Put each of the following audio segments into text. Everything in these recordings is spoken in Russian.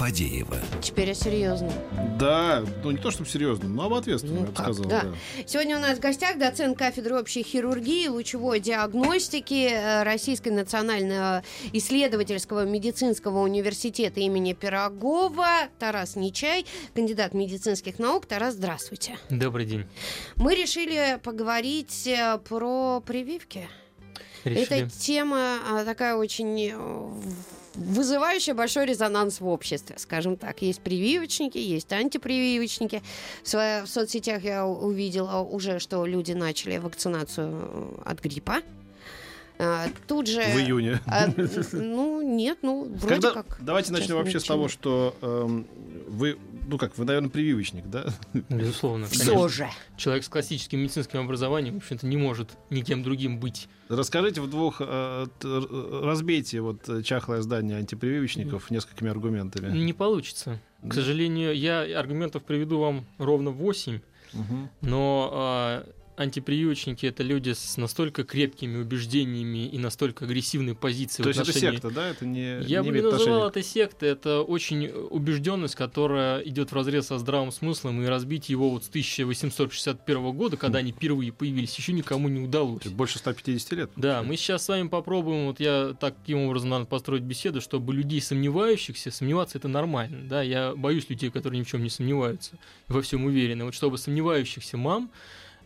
Фадеева. Теперь я серьезно. Да, ну не то чтобы серьезно, но об ответственно, Ну я бы как, сказал. да. да. Сегодня у нас в гостях доцент кафедры общей хирургии, лучевой диагностики э, Российской национального исследовательского медицинского университета имени Пирогова Тарас Нечай, кандидат медицинских наук. Тарас, здравствуйте. Добрый день. Мы решили поговорить э, про прививки. Решили. Эта тема а, такая очень э, вызывающая большой резонанс в обществе, скажем так. Есть прививочники, есть антипрививочники. В, соцсетях я увидела уже, что люди начали вакцинацию э, от гриппа. А, Тут же... В июне. а, ну, нет, ну, вроде Когда- как. Давайте начнем вообще с того, что эм, вы, ну как, вы, наверное, прививочник, да? Безусловно. Все же. Человек с классическим медицинским образованием, в общем-то, не может никем другим быть. Расскажите в двух, э, разбейте вот э, чахлое здание антипрививочников несколькими аргументами. Не получится. К сожалению, я аргументов приведу вам ровно 8, Мгм. но а, антипрививочники это люди с настолько крепкими убеждениями и настолько агрессивной позицией То в есть это отношении- секта, да? Это не, Я не бы не называл это сектой, это очень убежденность, которая идет в разрез со здравым смыслом, и разбить его вот с 1861 года, когда они впервые появились, еще никому не удалось. Больше 150 лет. Да, мы сейчас с вами попробуем, вот я таким образом надо построить беседу, чтобы людей сомневающихся, сомневаться это нормально, да, я боюсь людей, которые ни в чем не сомневаются, во всем уверены, вот чтобы сомневающихся мам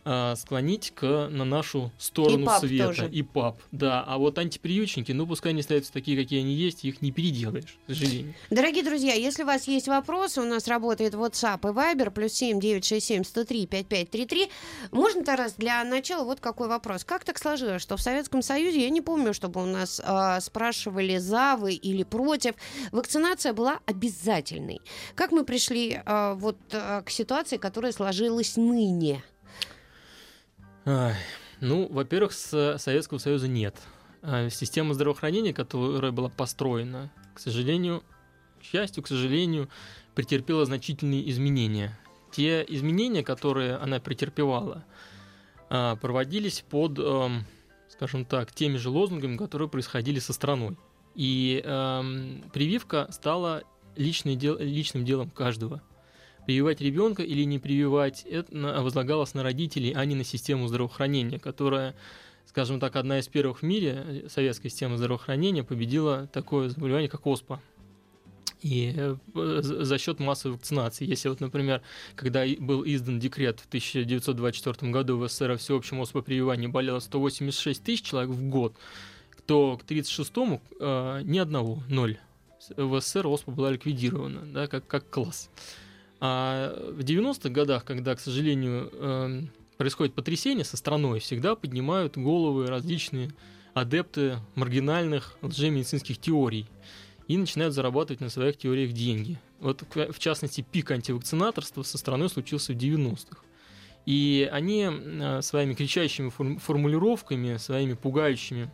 а, склонить к, на нашу сторону И света. тоже. И пап, да. А вот антиприючники, ну пускай они остаются такие, какие они есть, их не переделаешь, к сожалению. Дорогие друзья, если у вас есть вопросы, у нас работает WhatsApp и Viber, плюс 7 967 103 5533. Можно, Тарас, для начала вот какой вопрос. Как так сложилось, что в Советском Союзе, я не помню, чтобы у нас а, спрашивали за вы или против, вакцинация была обязательной. Как мы пришли а, вот а, к ситуации, которая сложилась ныне? Ай, Ну, во-первых, с Советского Союза нет. А Система здравоохранения, которая была построена, к сожалению, к счастью, к сожалению, претерпела значительные изменения. Те изменения, которые она претерпевала, а, проводились под, эм, скажем так, теми же лозунгами, которые происходили со страной. И эм, прививка стала личным делом каждого прививать ребенка или не прививать, это возлагалось на родителей, а не на систему здравоохранения, которая, скажем так, одна из первых в мире, э, советская система здравоохранения, победила такое заболевание, как ОСПА. И э, за счет массовой вакцинации. Если вот, например, когда был издан декрет в 1924 году в СССР о всеобщем оспопрививании болело 186 тысяч человек в год, то к 1936-му э, ни одного, ноль. В СССР ОСПА была ликвидирована, да, как, как класс. А в 90-х годах, когда, к сожалению, эм, происходит потрясение со страной, всегда поднимают головы различные адепты маргинальных лжемедицинских теорий и начинают зарабатывать на своих теориях деньги. Вот, в частности, пик антивакцинаторства со страной случился в 90-х. И они э, своими кричащими форм- формулировками, своими пугающими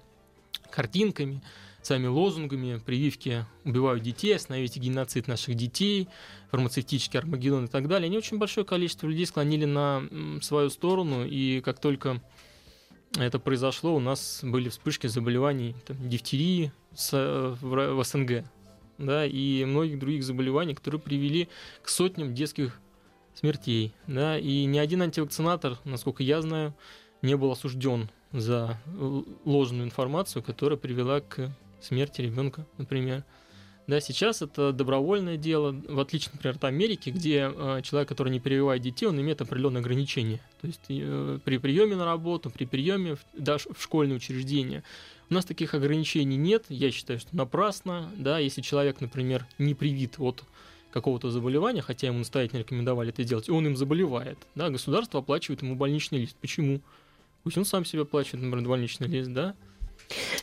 картинками, своими лозунгами прививки убивают детей, остановите геноцид наших детей, фармацевтический Армагеддон и так далее, они очень большое количество людей склонили на свою сторону, и как только это произошло, у нас были вспышки заболеваний там, дифтерии э, в, СНГ, да, и многих других заболеваний, которые привели к сотням детских смертей, да, и ни один антивакцинатор, насколько я знаю, не был осужден за ложную информацию, которая привела к смерти ребенка, например. Да, сейчас это добровольное дело, в отличие, например, от Америки, где э, человек, который не прививает детей, он имеет определенные ограничения. То есть э, при приеме на работу, при приеме в, даже в школьное учреждение. У нас таких ограничений нет. Я считаю, что напрасно. Да, если человек, например, не привит от какого-то заболевания, хотя ему настоятельно рекомендовали это делать, и он им заболевает, да, государство оплачивает ему больничный лист. Почему? Пусть он сам себе оплачивает, например, больничный лист, да?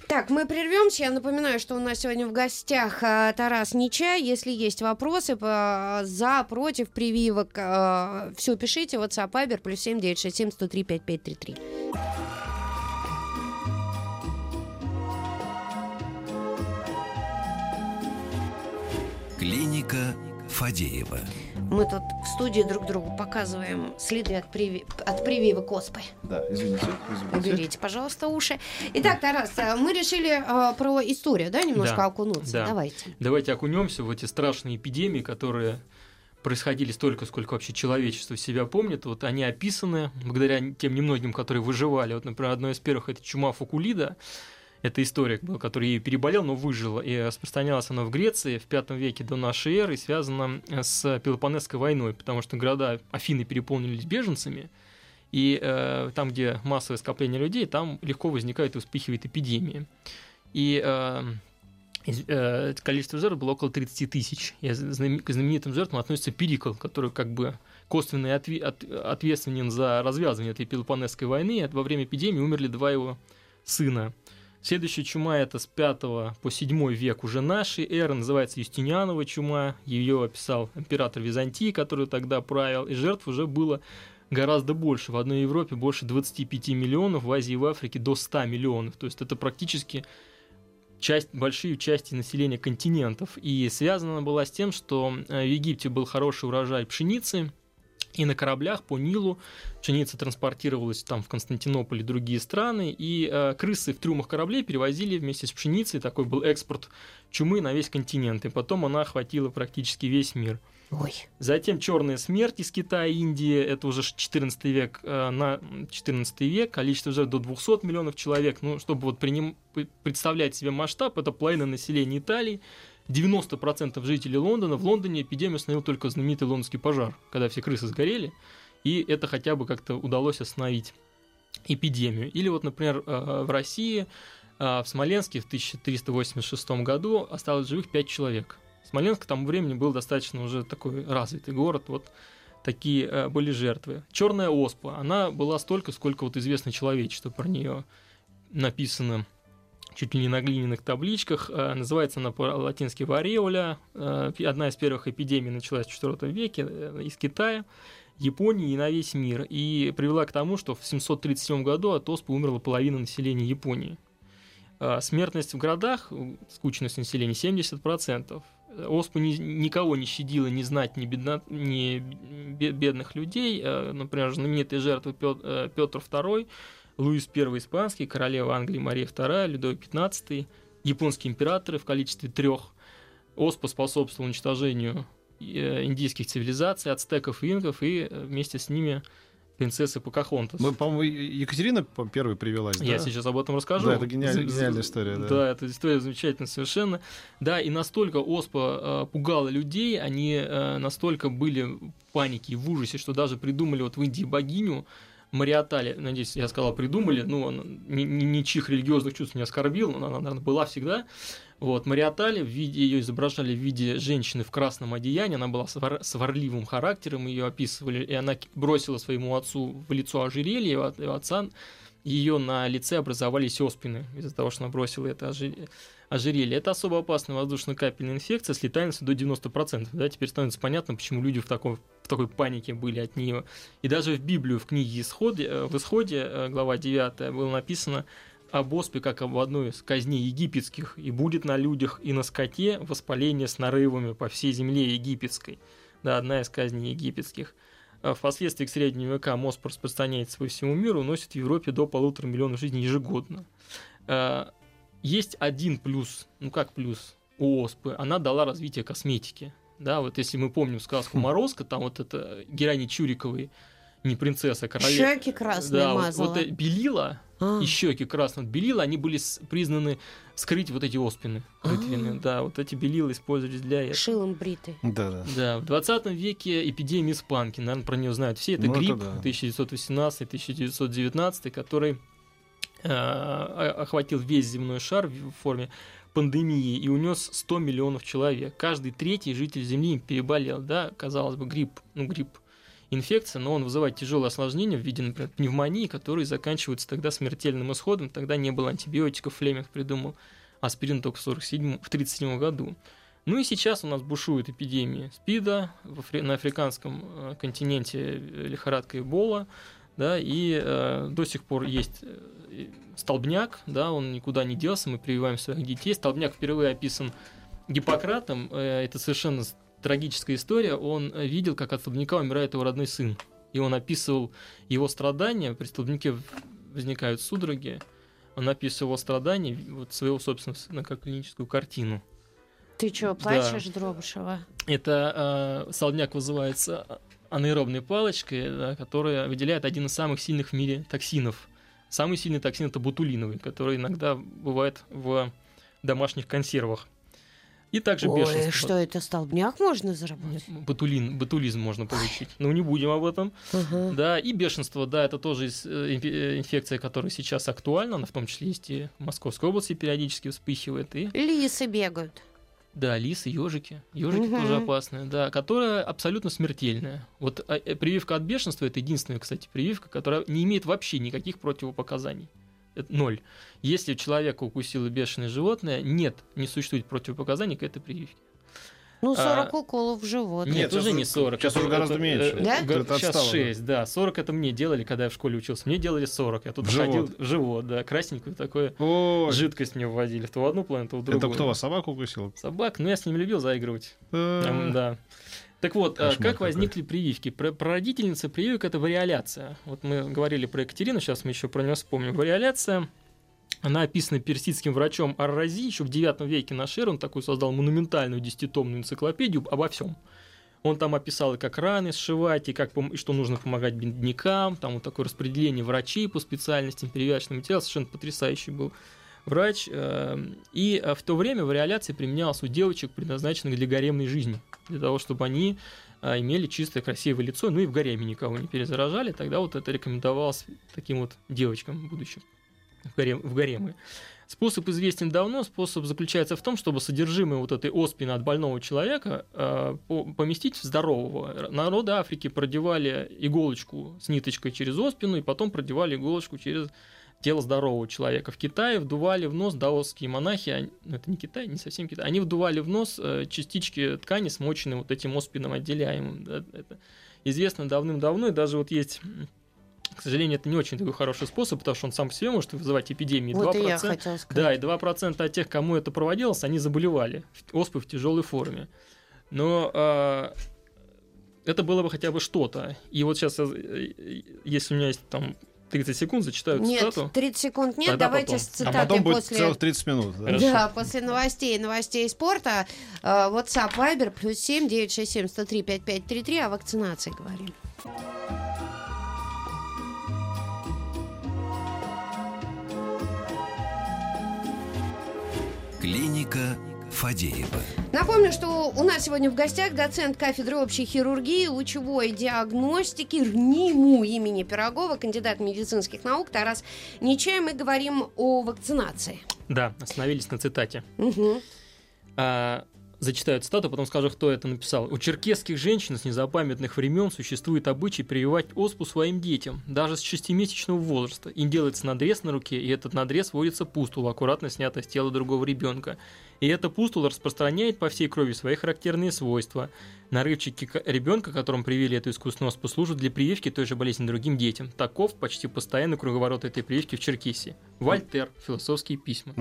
Так, мы прервемся. Я напоминаю, что у нас сегодня в гостях а, Тарас Нечай. Если есть вопросы по, за, против прививок, все пишите. WhatsApp, Viber, плюс 7 967 103 5533. Клиника Фадеева. Мы тут в студии друг другу показываем следы от, приви... от прививок оспы. Да, извините. извините. Уберите, пожалуйста, уши. Итак, Тарас, э, мы решили э, про историю, да, немножко Да, окунуться. да. Давайте. Давайте окунемся в эти страшные эпидемии, которые происходили столько, сколько вообще человечество себя помнит. Вот они описаны благодаря тем немногим, которые выживали. Вот, например, одно из первых это чума Фукулида. Это историк был, который переболел, но выжил. И распространялась она в Греции в V веке до нашей эры и связана с Пелопонесской войной, потому что города Афины переполнились беженцами, и э, там, где массовое скопление людей, там легко возникает и вспыхивает эпидемия. И э, э, количество жертв было около 30 тысяч. И к знаменитым жертвам относится Перикл, который как бы косвенно отве- от- ответственен за развязывание этой Пелопонесской войны. Во время эпидемии умерли два его сына. Следующая чума это с 5 по 7 век уже нашей эры, называется Юстинианова чума. Ее описал император Византии, который тогда правил, и жертв уже было гораздо больше. В одной Европе больше 25 миллионов, в Азии и в Африке до 100 миллионов. То есть это практически часть, большие части населения континентов. И связана она была с тем, что э, в Египте был хороший урожай пшеницы, и на кораблях по Нилу пшеница транспортировалась там в Константинополь и другие страны, и э, крысы в трюмах кораблей перевозили вместе с пшеницей, такой был экспорт чумы на весь континент, и потом она охватила практически весь мир. Ой. Затем черная смерть из Китая и Индии, это уже 14 век, э, на 14 век, количество жертв до 200 миллионов человек. Ну, чтобы вот приним- представлять себе масштаб, это половина населения Италии, 90% жителей Лондона. В Лондоне эпидемию остановил только знаменитый лондонский пожар, когда все крысы сгорели, и это хотя бы как-то удалось остановить эпидемию. Или вот, например, э, в России, э, в Смоленске в 1386 году осталось живых 5 человек. Смоленск к тому времени был достаточно уже такой развитый город, вот такие э, были жертвы. Черная оспа, она была столько, сколько вот известно человечеству про нее написано чуть ли не на глиняных табличках. Э, Называется она по-латински вареоля. Э, Одна из первых эпидемий началась в IV веке э, из Китая, Японии и на весь мир. И привела к тому, что в 737 году от оспы умерла половина населения Японии. Смертность в городах, скучность населения 70%. Э, Оспа ни- никого не щадила, ни знать, ни, бедна- ни бе- бедных людей. Например, знаменитые жертвы Пет- э, Петр II, Луис I Испанский, королева Англии Мария II, Людовик XV, японские императоры в количестве трех. Оспа способствовала уничтожению э, индийских цивилизаций, ацтеков и инков, и э, вместе с ними принцессы Покахонтас. Мы, по-моему, Екатерина по- первой привелась, Я да? сейчас об этом расскажу. Да, это гениаль- гениальная история, да. Да, эта история замечательная совершенно. Да, и настолько оспа э, пугала людей, они э, настолько были в панике и в ужасе, что даже придумали вот в Индии богиню Мариатали. Надеюсь, я сказал придумали, ну, она ни- ни- ничьих религиозных чувств не оскорбил, но она, наверное, была всегда. Вот, Мариатали, в виде, ее изображали в виде женщины в красном одеянии, она была свар- сварливым характером, ее описывали, и она бросила своему отцу в лицо ожерелье, у отца ее на лице образовались оспины из-за того, что она бросила это ожи- ожерелье. Это особо опасная воздушно-капельная инфекция с летальностью до 90%. Да, теперь становится понятно, почему люди в такой, в такой панике были от нее. И даже в Библию, в книге Исходе, э, в Исходе, э, глава 9, было написано об оспе, как об одной из казней египетских, и будет на людях и на скоте воспаление с нарывами по всей земле египетской. Да, одна из казней египетских. А Впоследствии к средним векам оспа распространяется по всему миру, уносит в Европе до полутора миллионов жизней ежегодно. Есть один плюс, ну как плюс у оспы, она дала развитие косметики. Да, вот если мы помним сказку «Морозко», там вот это героиня Чуриковой, не принцесса, а королева. Щеки красные Да, вот, мазала. вот, э, белила А. и щеки красные. Вот белила, они были признаны скрыть вот эти оспины рытвины. А. Да, вот эти белила использовались для этого. Шилом бриты. Да, да. Да, в 20 веке эпидемия испанки, наверное, про нее знают все. Это Ну, грипп да. 1918-1919, который охватил весь земной шар в форме пандемии и унес 100 миллионов человек. Каждый третий житель Земли переболел, да, казалось бы, грипп, ну, грипп инфекция, но он вызывает тяжелые осложнения в виде, например, пневмонии, которые заканчиваются тогда смертельным исходом. Тогда не было антибиотиков, Флеминг придумал аспирин только в 47 в 37 году. Ну и сейчас у нас бушует эпидемия СПИДа на африканском э, континенте э, лихорадка Эбола, да, и э, до сих пор есть э, столбняк, да, он никуда не делся, мы прививаем своих детей. Столбняк впервые описан Гиппократом, э, это совершенно трагическая история. Он э, видел, как от столбняка умирает его родной сын. И он описывал его страдания. При столбняке возникают судороги. Он описывал его страдания вот, своего собственного сына как клиническую картину. Ты что, плачешь, да. Дробышева? Это э, столбняк вызывается анаэробной палочкой, да, которая выделяет один из самых сильных в мире токсинов. Самый сильный токсин это бутулиновый, который иногда бывает в домашних консервах. И также Ой, бешенство. что это, столбняк можно заработать? Нет, ботулин, ботулизм можно получить. Но не будем об этом. Ага. Да, и бешенство, да, это тоже э, э, инфекция, которая сейчас актуальна, она в том числе есть и в Московской области периодически вспыхивает. И Лисы бегают. Да, лисы, ежики. Ежики Мгм. тоже опасные, да, которая абсолютно смертельная. Вот а, э, прививка от бешенства это единственная, кстати, прививка, которая не имеет вообще никаких противопоказаний. Это ноль. Если человека укусило бешеное животное, нет, не существует противопоказаний к этой прививке. Ну, А, 40 уколов в живот. Нет, Нет, уже не уже- 40. сейчас это- уже гораздо это, меньше. э, Да? Это Сейчас отстало, да. 6, да. 40 это мне делали, когда я в школе учился. Мне делали 40. Я тут В ходил живот. в живот, да. Красненькую такую Ой, жидкость мне вводили. То в одну планету, то в другую. это кто вас, собаку укусил? Собак, ну я с ними любил заигрывать. Э, М, Да. Так вот, а, Кошмар как какой. возникли прививки? Про- Прародительница прививок это вариоляция. Вот мы говорили про Екатерину, сейчас мы еще про нее вспомним. Вариоляция, она описана персидским врачом Ар-Рази еще в 9 веке наш эры. Он такую создал монументальную десятитомную энциклопедию обо всем. Он там описал, и как раны сшивать, и, как, и что нужно помогать беднякам, там вот такое распределение врачей по специальностям, перевязочным материалам, совершенно потрясающий был врач. э, И э, в то время вариоляция применялась у девочек, предназначенных для гаремной жизни, для того, чтобы они э, имели чистое, красивое лицо, ну и в гареме никого не перезаражали, тогда вот это рекомендовалось таким вот девочкам будущим в, гарем, в гаремы. Способ известен давно. Способ заключается в том, чтобы содержимое вот этой оспины от больного человека э, по- поместить в здорового. Народы Африки продевали иголочку с ниточкой через оспину и потом продевали иголочку через тело здорового человека. В Китае вдували в нос даосские монахи, они- ну это не Китай, не совсем Китай, они вдували в нос э, частички ткани, смоченные вот этим оспином отделяемым. Да, это известно давным-давно, и даже вот есть, к сожалению, это не очень такой хороший способ, потому что он сам по себе может вызывать эпидемии. Вот и 2%, я хотела сказать. да, и 2% от тех, кому это проводилось, они заболевали оспой в тяжелой форме. Но а, это было бы хотя бы что-то. И вот сейчас, если у меня есть там 30 секунд, зачитаю Нет, цитату. 30 секунд нет, Тогда давайте потом. с А цитатой потом будет после... целых 30 минут. да? Хорошо. Да, после новостей, новостей спорта. э, WhatsApp, Viber, плюс 7, 967, 103, 5533, о вакцинации говорим. Клиника Фадеева. Напомню, что у нас сегодня в гостях доцент кафедры общей хирургии, лучевой диагностики РНИМУ имени Пирогова, кандидат медицинских наук Тарас Нечаев. Мы говорим о вакцинации. Да, остановились на цитате. А, зачитаю цитату, потом скажу, кто это написал. У черкесских женщин с незапамятных времен существует обычай прививать оспу своим детям, даже с шестимесячного возраста. Им делается надрез на руке, и этот надрез вводится пустула, аккуратно снятая с тела другого ребенка. И эта пустула распространяет по всей крови свои характерные свойства. Нарывчики ребенка, которому привили эту искусственную оспу, служат для прививки той же болезни другим детям. Таков почти постоянный круговорот этой прививки в Черкесии. Вольтер. Философские письма.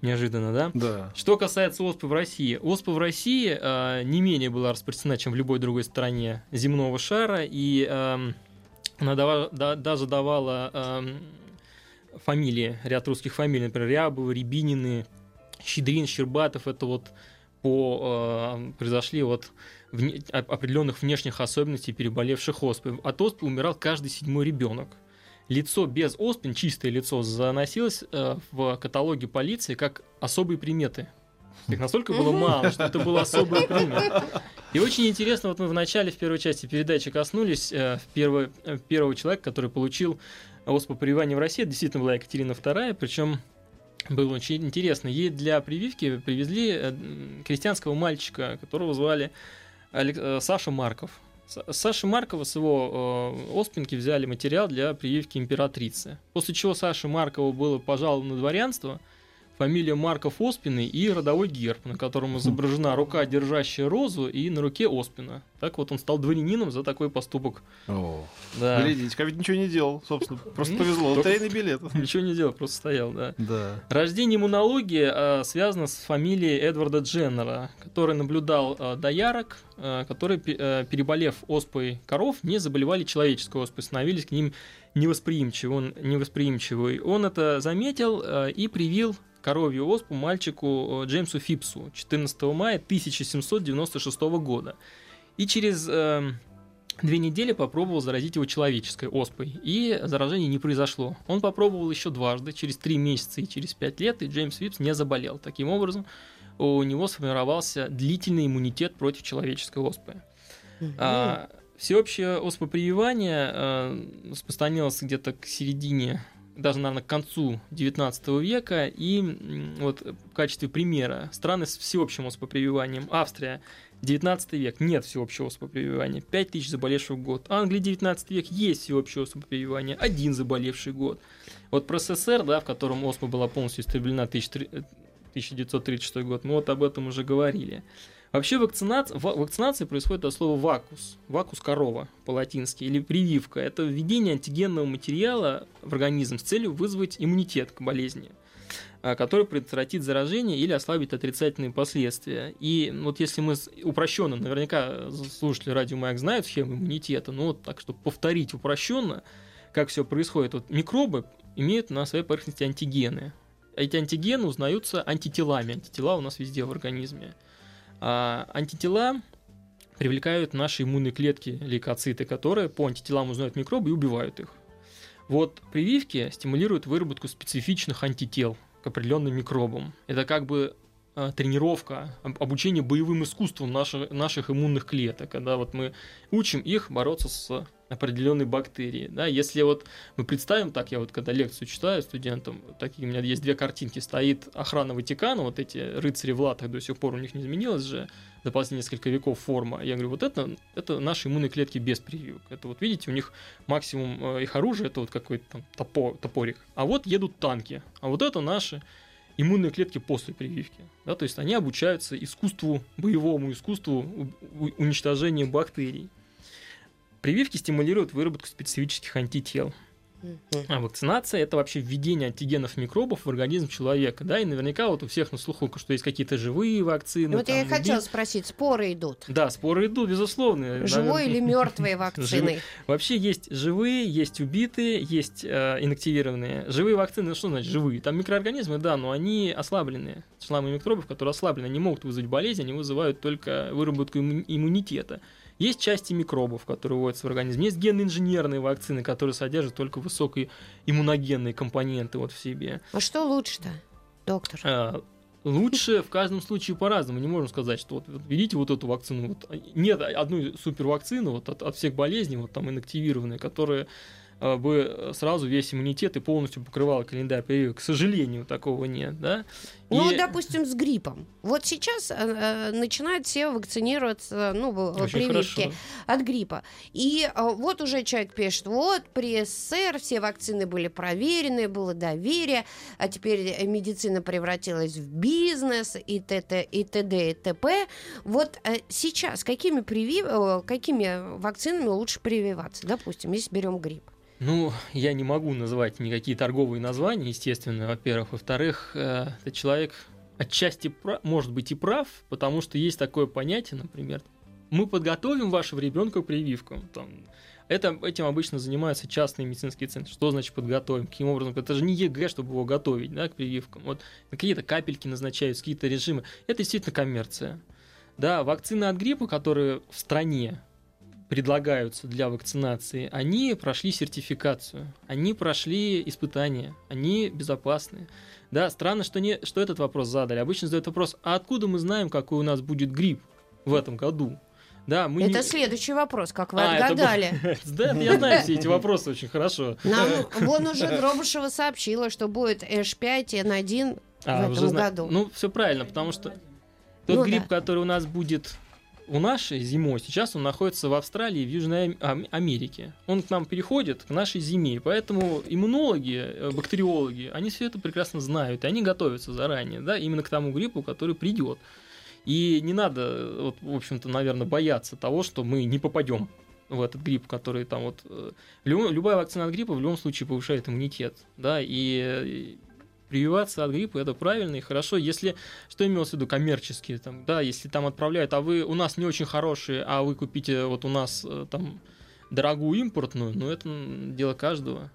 Неожиданно, да? Да. Что касается оспы в России. Оспа в России э, не менее была распространена, чем в любой другой стране земного шара, и эм, она дава- да- даже давала эм, фамилии, ряд русских фамилий, например, Рябовы, Рябинины, Щедрин, Щербатов, это вот по, э, произошли от вне- оп- определенных внешних особенностей переболевших оспой. От оспы умирал каждый седьмой ребенок. Лицо без оспин, чистое лицо, заносилось э, в каталоге полиции как особые приметы. Их настолько было мало, что это было особое примет. И очень интересно, вот мы в начале, в первой части передачи коснулись э, первого, э, первого человека, который получил оспу прививания в России. Это действительно была Екатерина II, причем было очень интересно. Ей для прививки привезли э, крестьянского мальчика, которого звали Алек- э, Саша Марков. С- Саши Маркова с его э, оспинки взяли материал для прививки императрицы. После чего Саше Маркову было пожаловано дворянство фамилия Марков Оспины и родовой герб, на котором изображена рука, держащая розу, и на руке Оспина. Так вот он стал дворянином за такой поступок. О, Да. Глядите, ведь ничего не делал, собственно. Просто Ну, повезло. Лотерейный билет. Ничего не делал, просто стоял, да. Да. Рождение иммунологии э, связано с фамилией Эдварда Дженнера, который наблюдал э, доярок, э, которые, пе- э, переболев оспой коров, не заболевали человеческой оспой, становились к ним невосприимчивы. Он, невосприимчивый. Он это заметил э, и привил коровью оспу мальчику э, Джеймсу Фипсу 14 мая 1796 года. И через э, две недели попробовал заразить его человеческой оспой, и заражение не произошло. Он попробовал еще дважды, через три месяца и через пять лет, и Джеймс Фипс не заболел. Таким образом, у него сформировался длительный иммунитет против человеческой оспы. А, всеобщее оспопрививание э, распространилось где-то к середине, даже, наверное, к концу 19 века. И вот в качестве примера страны с всеобщим оспопрививанием. Австрия, 19 век, нет всеобщего оспопрививания, 5 тысяч заболевших в год. Англия, 19 век, есть всеобщее оспопрививание, один заболевший год. Вот про СССР, да, в котором оспа была полностью истреблена 1300 1936 год, мы вот об этом уже говорили. Вообще вакцинация, вакцинация происходит от слова вакус, вакус корова по-латински, или прививка. Это введение антигенного материала в организм с целью вызвать иммунитет к болезни, а, который предотвратит заражение или ослабит отрицательные последствия. И вот если мы упрощенно, наверняка слушатели радио Маяк знают схему иммунитета, но вот так, чтобы повторить упрощенно, как все происходит, вот микробы имеют на своей поверхности антигены. Эти антигены узнаются антителами. Антитела у нас везде в организме. А антитела привлекают наши иммунные клетки, лейкоциты, которые по антителам узнают микробы и убивают их. Вот прививки стимулируют выработку специфичных антител к определенным микробам. Это как бы тренировка, об- обучение боевым искусствам наших, наших иммунных клеток, когда вот мы учим их бороться с определенной бактерией. Да? Если вот мы представим так, я вот когда лекцию читаю студентам, такие у меня есть две картинки, стоит охрана Ватикана, вот эти рыцари в латах до сих пор у них не изменилось же за последние несколько веков форма. Я говорю, вот это, это наши иммунные клетки без прививок. Это вот видите, у них максимум э, их оружия, это вот какой-то там топор, топорик. А вот едут танки, а вот это наши иммунные клетки после прививки. Да, то есть они обучаются искусству, боевому искусству уничтожения бактерий. Прививки стимулируют выработку специфических антител. А вакцинация это вообще введение антигенов микробов в организм человека, да, и наверняка вот у всех на слуху, что есть какие-то живые вакцины. Вот я и там, хотела спросить, споры идут. Да, споры идут, безусловно. Живой Наверное, или мертвые вакцины? Вообще есть живые, есть убитые, есть э, инактивированные. Живые вакцины, ну что значит живые? Там микроорганизмы, да, но они ослабленные. Шламы микробов, которые ослаблены, они могут вызвать болезнь, они вызывают только выработку имму- иммунитета. Есть части микробов, которые вводятся в организм. Есть генно-инженерные вакцины, которые содержат только высокие иммуногенные компоненты вот в себе. А что лучше-то, доктор? А, Лучше в каждом случае по-разному. Не можем сказать, что вот, вот берите вот эту вакцину. Вот, нет одной супервакцины вот, от, от всех болезней, вот там инактивированные, которые бы сразу весь иммунитет и полностью покрывала календарь прививок. К сожалению, такого нет, да? Ну, И- допустим, с гриппом. Вот сейчас э, э, начинают все вакцинироваться, ну, Очень прививки хорошо. от гриппа. И э, вот уже человек пишет, вот при СССР все вакцины были проверены, было доверие, а теперь э, медицина превратилась в бизнес и т.т. и т.д. и т.п. Вот э, сейчас какими, привив... э, какими вакцинами лучше прививаться? Допустим, если берем грипп. Ну, я не могу называть никакие торговые названия, естественно, во-первых. Во-вторых, э, этот человек отчасти пра- может быть и прав, потому что есть такое понятие, например, мы подготовим вашего ребенка к прививкам. Там, это, этим обычно занимаются частные медицинские центры. Что значит подготовим? Каким образом? Это же не ЕГЭ, чтобы его готовить да, к прививкам. Вот какие-то капельки назначаются, какие-то режимы. Это действительно коммерция. Да, вакцины от гриппа, которые в стране предлагаются для вакцинации, они прошли сертификацию, они прошли испытания, они безопасны. Да, странно, что, не, что этот вопрос задали. Обычно задают вопрос, а откуда мы знаем, какой у нас будет грипп в этом году? Да, мы Это не... следующий вопрос, как вы А, это был- отгадали. Да, я знаю все эти вопросы очень хорошо. Нам вон уже Дробышева сообщила, что будет H5 N1 А, в уже этом зна- году. Ну, все правильно, потому что тот Ну грипп, да. который у нас будет у нашей зимой сейчас он находится в Австралии в Южной Ам- Америке. Он к нам переходит к нашей зиме, поэтому иммунологи, э, бактериологи, они все это прекрасно знают, и они готовятся заранее, да, именно к тому гриппу, который придет. И не надо, вот, в общем-то, наверное, бояться того, что мы не попадем в этот грипп, который там вот... э, лю- Любая вакцина от гриппа в любом случае повышает иммунитет, да, и э, прививаться от гриппа это правильно и хорошо, если, что имелось в виду, коммерческие, там, да, если там отправляют, а вы у нас не очень хорошие, а вы купите вот у нас э, там дорогую импортную, ну это дело каждого,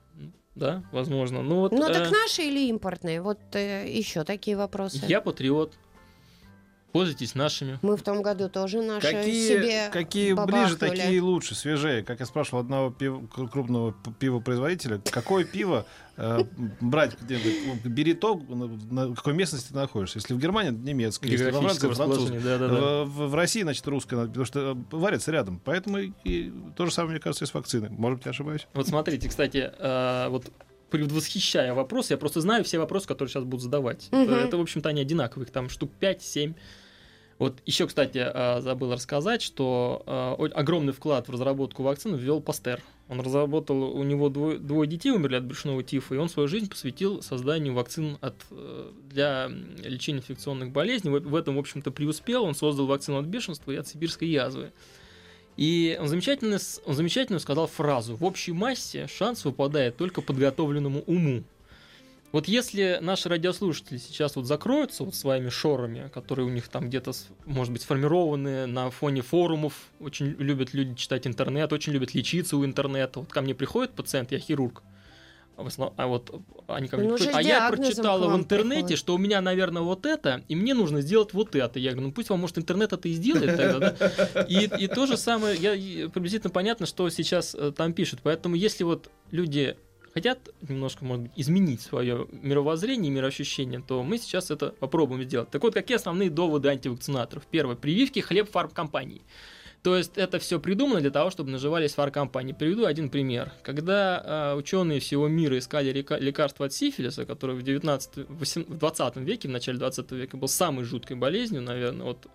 да, возможно. Ну вот Ну, э, так наши или импортные? Вот еще такие вопросы. я патриот, пользуйтесь нашими. Мы в том году тоже наши Какие, себе какие ближе, бабахнули. такие лучше, свежее. Как я спрашивал одного пив- крупного пивопроизводителя, какое пиво э, брать, где, ну, бери то, на, на какой местности ты находишься. Если в Германии, немецкое, если во Франции, французское. В, в- в России, значит, русское, потому что э, варятся рядом. Поэтому и, и то же самое, мне кажется, и с вакциной. Может быть, я ошибаюсь. Вот смотрите, кстати, э, вот предвосхищая вопрос, я просто знаю все вопросы, которые сейчас будут задавать. Мгм. Это, в общем-то, они одинаковых, там штук 5-7. Вот еще, кстати, э, забыл рассказать, что о- огромный вклад в разработку вакцины ввел Пастер. Он разработал, у него двое, двое детей умерли от брюшного тифа, и он свою жизнь посвятил созданию вакцин от, э, для лечения инфекционных болезней. В, этом, в общем-то, преуспел. Он создал вакцину от бешенства и от сибирской язвы. И он замечательно, он замечательно сказал фразу «В общей массе шанс выпадает только подготовленному уму». Вот если наши радиослушатели сейчас вот закроются вот своими шорами, которые у них там где-то, может быть, сформированы на фоне форумов, очень любят люди читать интернет, очень любят лечиться у интернета. Вот ко мне приходит пациент, я хирург, а в основ- а вот они ко мне Ну, приходят, а я прочитала в интернете, приходят. что у меня, наверное, вот это, и мне нужно сделать вот это. Я говорю, ну пусть вам, может, интернет это и сделает тогда, да? И, и то же самое, я приблизительно понятно, что сейчас э, там пишут. Поэтому если вот люди хотят немножко, может быть, изменить свое мировоззрение мироощущение, то мы сейчас это попробуем сделать. Так вот, какие основные доводы антивакцинаторов? Первое. Прививки хлеб фармкомпаний. То есть это все придумано для того, чтобы наживались фармкомпании. Приведу один пример. Когда ученые всего мира искали лекарства от сифилиса, который в, 19, 18 в 20 веке, в начале 20 века был самой жуткой болезнью, наверное, вот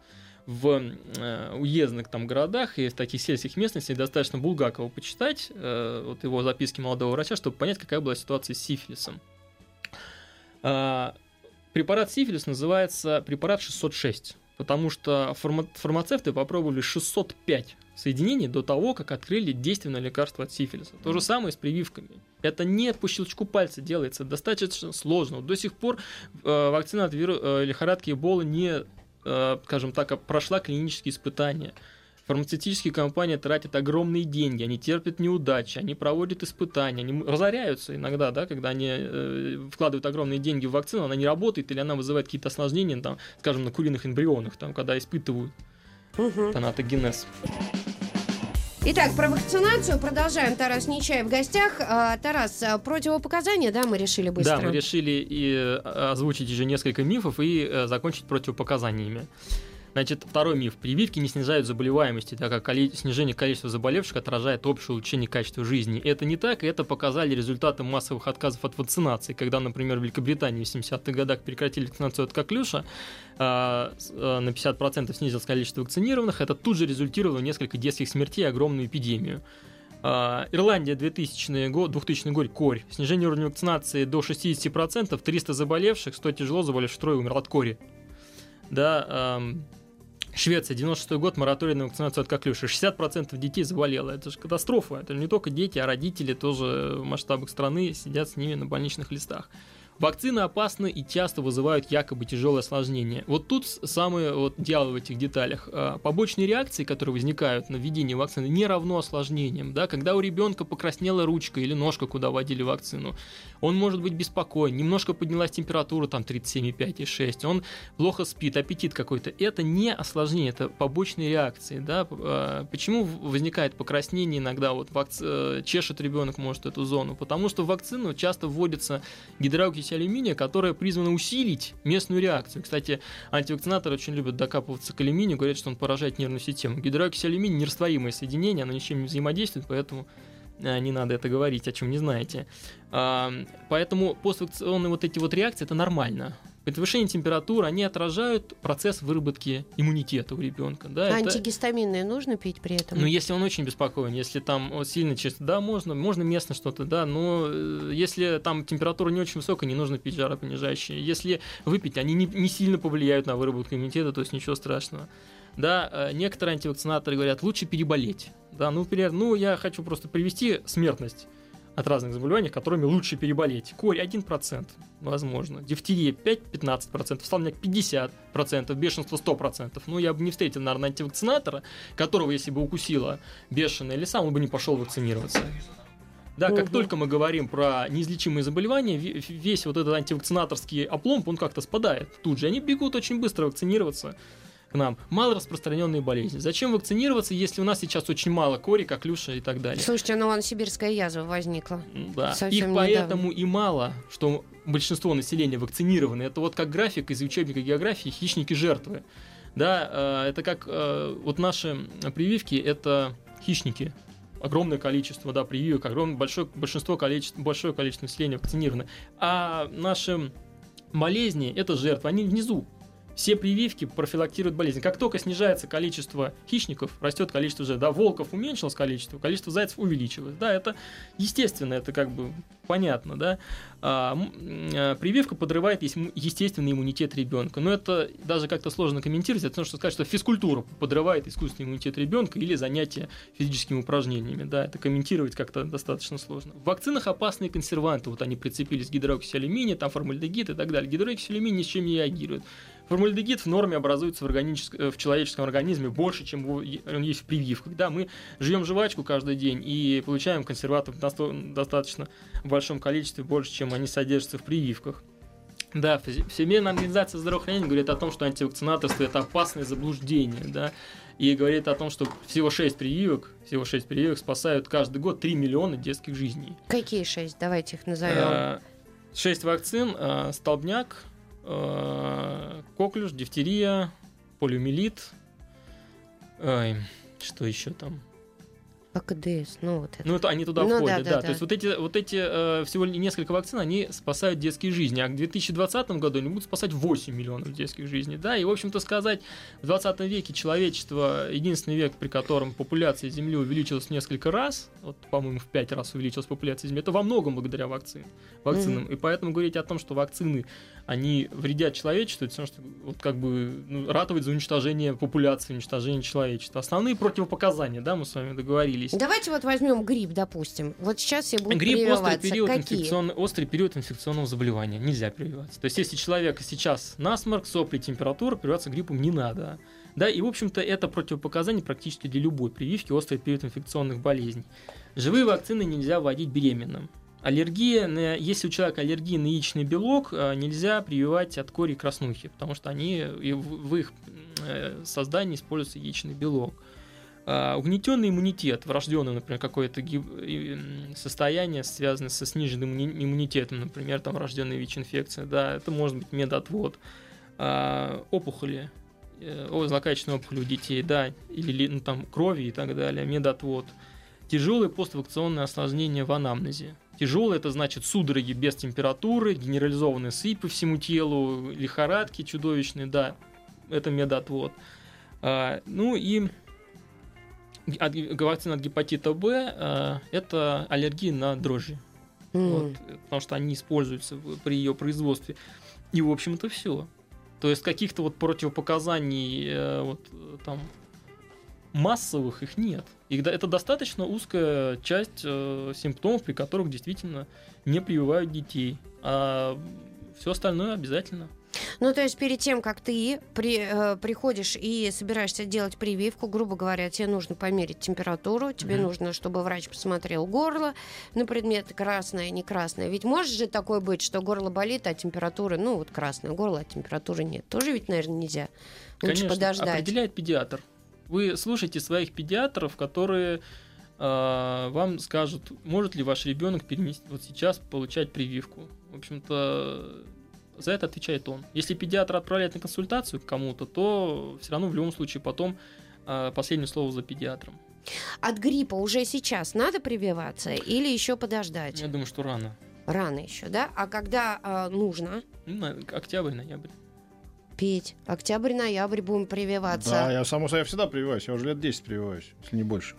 в э, уездных там городах и в таких сельских местностях достаточно Булгакова почитать, э, вот его записки молодого врача, чтобы понять, какая была ситуация с сифилисом. А, препарат сифилис называется препарат 606, потому что фарма- фармацевты попробовали 605 соединений до того, как открыли действенное лекарство от сифилиса. То же самое с прививками. Это не по щелчку пальца делается, достаточно сложно. До сих пор э, вакцина от виру- э, лихорадки Эбола не, э, скажем так, прошла клинические испытания. Фармацевтические компании тратят огромные деньги, они терпят неудачи, они проводят испытания, они разоряются иногда, да, когда они э, вкладывают огромные деньги в вакцину, она не работает или она вызывает какие-то осложнения, там, скажем, на куриных эмбрионах, там, когда испытывают Мгм. тонатогенез. Итак, про вакцинацию продолжаем. Тарас Нечаев в гостях. А, Тарас, а, противопоказания, да, мы решили быстро? Да, мы решили и э, озвучить еще несколько мифов и э, закончить противопоказаниями. Значит, второй миф. Прививки не снижают заболеваемости, так как снижение количества заболевших отражает общее улучшение качества жизни. Это не так, и это показали результаты массовых отказов от вакцинации, когда, например, в Великобритании в 70-х годах прекратили вакцинацию от коклюша, а, а, на 50% снизилось количество вакцинированных, это тут же результировало в несколько детских смертей и огромную эпидемию. А, Ирландия 2000 год, 2000 год, корь. Снижение уровня вакцинации до 60%, 300 заболевших, 100 тяжело заболевших, трое умер от кори. Да, ам, Швеция, 96 год, мораторий на вакцинацию от коклюша. 60% детей заболело. Это же катастрофа. Это не только дети, а родители тоже в масштабах страны сидят с ними на больничных листах. Вакцины опасны и часто вызывают якобы тяжелые осложнения. Вот тут с- самый вот дьявол в этих деталях. А, Побочные реакции, которые возникают на введение вакцины, не равно осложнениям. Да? Когда у ребенка покраснела ручка или ножка, куда вводили вакцину, он может быть беспокоен, немножко поднялась температура, там 37,5 и 6, он плохо спит, аппетит какой-то. Это не осложнение, это побочные реакции. Да? А, Почему возникает покраснение иногда, вот вакци- э, чешет ребенок, может, эту зону? Потому что в вакцину часто вводится гидрокись алюминия, которая призвана усилить местную реакцию. Кстати, антивакцинаторы очень любят докапываться к алюминию, говорят, что он поражает нервную систему. Гидрокись алюминия нерастворимое соединение, оно ничем не взаимодействует, поэтому э, не надо это говорить, о чем не знаете. Поэтому поствакционные вот эти вот реакции это нормально. Повышение температуры, они отражают процесс выработки иммунитета у ребенка. Да, А это- Антигистаминные нужно пить при этом? ну, если он очень беспокоен, если там вот, сильно чисто, да, можно, можно местно что-то, да, но э, если там температура не очень высокая, не нужно пить жаропонижающие. Если выпить, они не, не сильно повлияют на выработку иммунитета, то есть ничего страшного. Да, э, некоторые антивакцинаторы говорят, лучше переболеть. Да, ну, например, ну, я хочу просто привести смертность от разных заболеваний, которыми лучше переболеть. Корь 1%, возможно. Дифтерия 5-15%, столбняк 50%, бешенство 100%. Ну, я бы не встретил, наверное, антивакцинатора, которого, если бы укусила бешеная лиса, он бы не пошел вакцинироваться. Да, как только мы говорим про неизлечимые заболевания, ве- весь вот этот антивакцинаторский опломб, он как-то спадает тут же. Они бегут очень быстро вакцинироваться к нам. Мало распространенные болезни. Зачем вакцинироваться, если у нас сейчас очень мало кори, коклюша и так далее? Слушайте, ну вон сибирская язва возникла. Да. Совсем Их поэтому и мало, что большинство населения вакцинированы. Это вот как график из учебника географии «Хищники жертвы». Да, э, это как э, вот наши прививки, это хищники. Огромное количество, да, прививок, огромное большое большинство количество, большое количество населения вакцинировано. А наши болезни это жертвы, они внизу. Все прививки профилактируют болезнь. Как только снижается количество хищников, растет количество жертв. Да, волков уменьшилось количество, количество зайцев увеличилось. Да, это естественно, это как бы понятно, да. А, э, прививка подрывает естественный иммунитет ребенка. Но это даже как-то сложно комментировать, это потому что сказать, что физкультура подрывает искусственный иммунитет ребенка или занятия физическими упражнениями. Да, это комментировать как-то достаточно сложно. В вакцинах опасные консерванты. Вот они прицепились гидроксиалюминия, там формальдегид и так далее. Гидроксиалюминий ни с чем не реагирует. Формальдегид в норме образуется в, органическом- э, в человеческом организме больше, чем он есть в прививках. Да, мы жуем жвачку каждый день и получаем консерваторов насто- достаточно в большом количестве, больше, чем они содержатся в прививках. Да, Вс- Всемирная организация здравоохранения говорит о том, что антивакцинаторство это опасное заблуждение, да, и говорит о том, что всего 6 прививок, всего 6 прививок спасают каждый год 3 миллиона детских жизней. Какие шесть? Давайте их назовем. Э, Шесть вакцин, э, столбняк, э, коклюш, дифтерия, полиомиелит, ой, что еще там? АКДС, ну вот это. Ну, это они туда Ну, входят, да, да, да. То есть вот эти, вот эти э, всего несколько вакцин, они спасают детские жизни. А к 2020 году они будут спасать 8 миллионов детских жизней, да. И, в общем-то, сказать, в 20 веке человечество, единственный век, при котором популяция Земли увеличилась в несколько раз, вот, по-моему, в 5 раз увеличилась популяция Земли, это во многом благодаря вакцин, вакцинам. И поэтому говорить о том, что вакцины, они вредят человечеству, это все, что вот как бы ну, ратовать за уничтожение популяции, уничтожение человечества. Основные противопоказания, да, мы с вами договорились. Давайте вот возьмем грипп, допустим. Вот сейчас все будут Грипп острый прививаться. период, Какие? инфекцион- острый период инфекционного заболевания. Нельзя прививаться. То есть, если человека сейчас насморк, сопли, температура, прививаться гриппом не надо. Да, и, в общем-то, это противопоказание практически для любой прививки острый период инфекционных болезней. Живые вакцины нельзя вводить беременным. Аллергия, на, если у человека аллергия на яичный белок, э, нельзя прививать от кори краснухи, потому что они, в их э, создании используется яичный белок. А, Угнетенный иммунитет, врожденное, например, какое-то состояние, связанное со сниженным иммуни- иммунитетом, например, там врожденная ВИЧ-инфекция, да, это может быть медотвод. А, Опухоли, э, злокачественные опухоли у детей, да, или ли- ну, там крови и так далее, медотвод. Тяжелые поствакционные осложнения в анамнезе. Тяжелые это значит судороги без температуры, генерализованные сыпь по всему телу, лихорадки чудовищные, да, это медотвод. А, ну и от, вакцина от гепатита Б а, это аллергия на дрожжи. М. Вот, потому что они используются в- при ее производстве. И, в общем-то, все. То есть каких-то вот противопоказаний э, вот э, там массовых их нет. И да- это достаточно узкая часть э, симптомов, при которых действительно не прививают детей. А все остальное обязательно. Ну, то есть перед тем, как ты при, э, приходишь и собираешься делать прививку, грубо говоря, тебе нужно померить температуру, тебе Мгм. нужно, чтобы врач посмотрел горло на предмет красное, не красное. Ведь может же такое быть, что горло болит, а температура, ну, вот красное горло, а температуры нет. Тоже ведь, наверное, нельзя. Лучше Конечно, подождать. определяет педиатр. Вы слушайте своих педиатров, которые э, вам скажут, может ли ваш ребенок перенести вот сейчас получать прививку. В общем-то, за это отвечает он. Если педиатр отправляет на консультацию к кому-то, то все равно в любом случае потом э, последнее слово за педиатром. От гриппа уже сейчас надо прививаться или еще подождать? Я думаю, что рано. рано еще, да? А когда э, нужно? Ну, октябрь, ноябрь. Петь. Октябрь-ноябрь будем прививаться. Да, я само собой всегда прививаюсь. Я уже лет 10 прививаюсь, если не больше.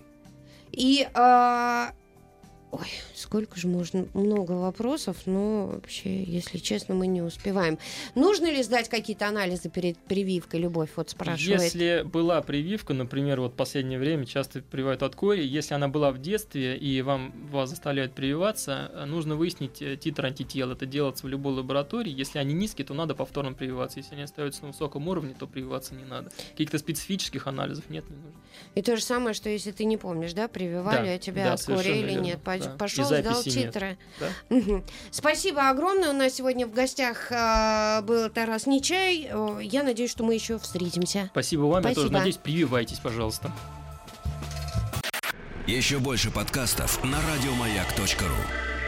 И а, ой, сколько же можно, много вопросов, но вообще, если честно, мы не успеваем. Нужно ли сдать какие-то анализы перед прививкой? Любовь вот спрашивает. Если была прививка, например, вот в последнее время часто прививают от кори, если она была в детстве и вам вас заставляют прививаться, э, нужно выяснить э, титр антител. Это делается в любой лаборатории. Если они низкие, то надо повторно прививаться. Если они остаются на высоком уровне, то прививаться не надо. Каких-то специфических анализов нет, не нужно. И то же самое, что если ты не помнишь, да, прививали Да, а тебя да, от кори или верно, нет. Да. Пошел, сдал нет. титры. Да? Спасибо огромное. У нас сегодня в гостях а, был Тарас Нечай. Я надеюсь, что мы еще встретимся. Спасибо вам. Я тоже Спасибо. надеюсь, прививайтесь, пожалуйста. Еще больше подкастов на радиомаяк.ру.